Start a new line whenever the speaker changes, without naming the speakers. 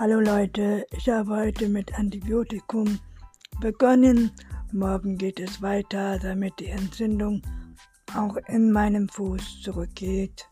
Hallo Leute, ich habe heute mit Antibiotikum begonnen. Morgen geht es weiter, damit die Entzündung auch in meinem Fuß zurückgeht.